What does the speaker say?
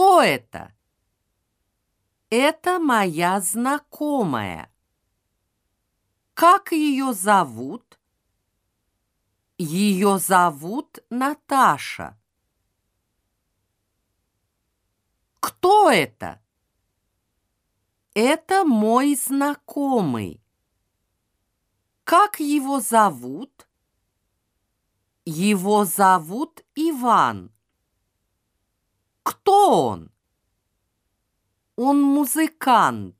Кто это? Это моя знакомая. Как ее зовут? Ее зовут Наташа. Кто это? Это мой знакомый. Как его зовут? Его зовут Иван. Он? Он музыкант.